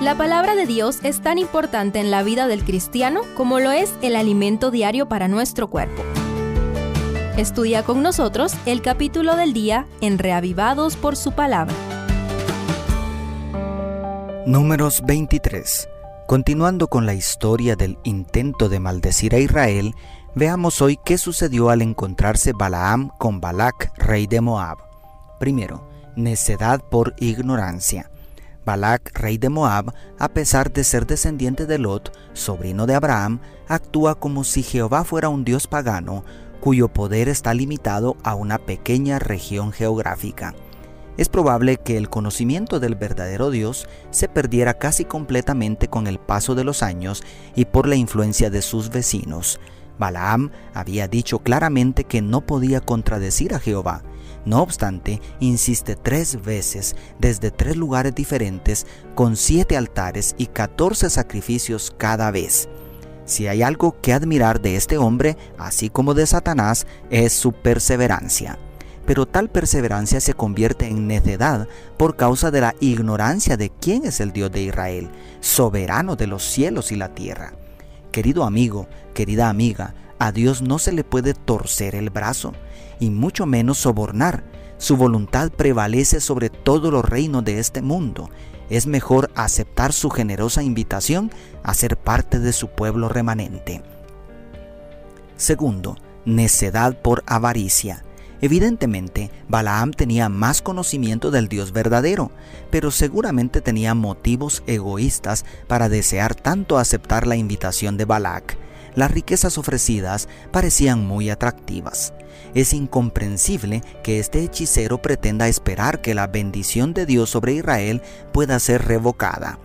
La palabra de Dios es tan importante en la vida del cristiano como lo es el alimento diario para nuestro cuerpo. Estudia con nosotros el capítulo del día en Reavivados por su palabra. Números 23. Continuando con la historia del intento de maldecir a Israel, veamos hoy qué sucedió al encontrarse Balaam con Balac, rey de Moab. Primero, necedad por ignorancia. Balac, rey de Moab, a pesar de ser descendiente de Lot, sobrino de Abraham, actúa como si Jehová fuera un dios pagano, cuyo poder está limitado a una pequeña región geográfica. Es probable que el conocimiento del verdadero Dios se perdiera casi completamente con el paso de los años y por la influencia de sus vecinos. Balaam había dicho claramente que no podía contradecir a Jehová, no obstante, insiste tres veces desde tres lugares diferentes con siete altares y catorce sacrificios cada vez. Si hay algo que admirar de este hombre, así como de Satanás, es su perseverancia. Pero tal perseverancia se convierte en necedad por causa de la ignorancia de quién es el Dios de Israel, soberano de los cielos y la tierra. Querido amigo, querida amiga, a Dios no se le puede torcer el brazo y mucho menos sobornar. Su voluntad prevalece sobre todos los reinos de este mundo. Es mejor aceptar su generosa invitación a ser parte de su pueblo remanente. Segundo, necedad por avaricia. Evidentemente, Balaam tenía más conocimiento del Dios verdadero, pero seguramente tenía motivos egoístas para desear tanto aceptar la invitación de Balac las riquezas ofrecidas parecían muy atractivas. Es incomprensible que este hechicero pretenda esperar que la bendición de Dios sobre Israel pueda ser revocada.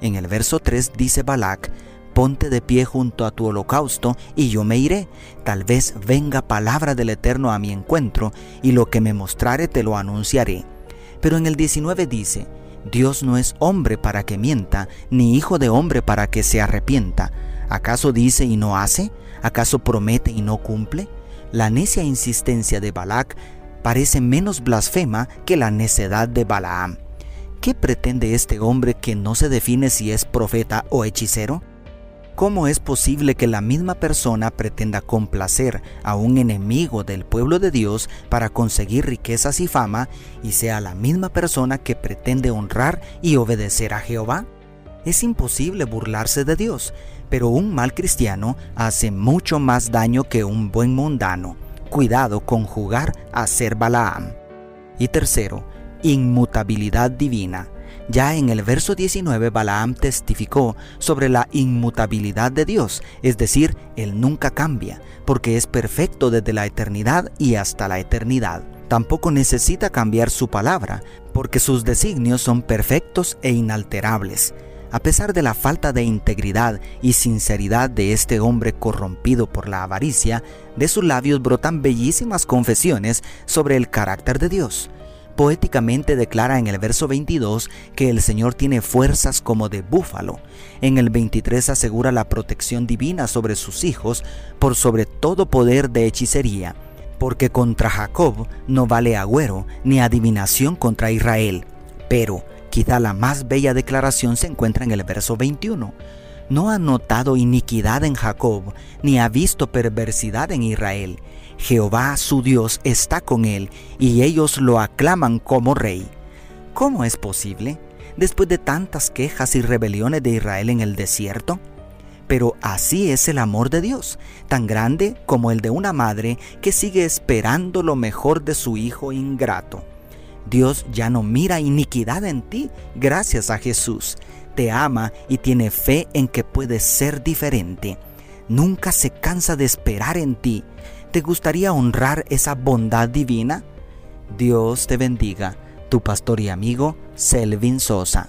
En el verso 3 dice Balac, Ponte de pie junto a tu holocausto y yo me iré. Tal vez venga palabra del Eterno a mi encuentro y lo que me mostrare te lo anunciaré. Pero en el 19 dice, Dios no es hombre para que mienta, ni hijo de hombre para que se arrepienta. ¿Acaso dice y no hace? ¿Acaso promete y no cumple? La necia insistencia de Balac parece menos blasfema que la necedad de Balaam. ¿Qué pretende este hombre que no se define si es profeta o hechicero? ¿Cómo es posible que la misma persona pretenda complacer a un enemigo del pueblo de Dios para conseguir riquezas y fama y sea la misma persona que pretende honrar y obedecer a Jehová? Es imposible burlarse de Dios, pero un mal cristiano hace mucho más daño que un buen mundano. Cuidado con jugar a ser Balaam. Y tercero, inmutabilidad divina. Ya en el verso 19 Balaam testificó sobre la inmutabilidad de Dios, es decir, Él nunca cambia, porque es perfecto desde la eternidad y hasta la eternidad. Tampoco necesita cambiar su palabra, porque sus designios son perfectos e inalterables. A pesar de la falta de integridad y sinceridad de este hombre corrompido por la avaricia, de sus labios brotan bellísimas confesiones sobre el carácter de Dios. Poéticamente declara en el verso 22 que el Señor tiene fuerzas como de búfalo. En el 23 asegura la protección divina sobre sus hijos por sobre todo poder de hechicería, porque contra Jacob no vale agüero ni adivinación contra Israel. Pero Quizá la más bella declaración se encuentra en el verso 21. No ha notado iniquidad en Jacob, ni ha visto perversidad en Israel. Jehová su Dios está con él, y ellos lo aclaman como rey. ¿Cómo es posible? Después de tantas quejas y rebeliones de Israel en el desierto. Pero así es el amor de Dios, tan grande como el de una madre que sigue esperando lo mejor de su hijo ingrato. Dios ya no mira iniquidad en ti gracias a Jesús. Te ama y tiene fe en que puedes ser diferente. Nunca se cansa de esperar en ti. ¿Te gustaría honrar esa bondad divina? Dios te bendiga, tu pastor y amigo Selvin Sosa.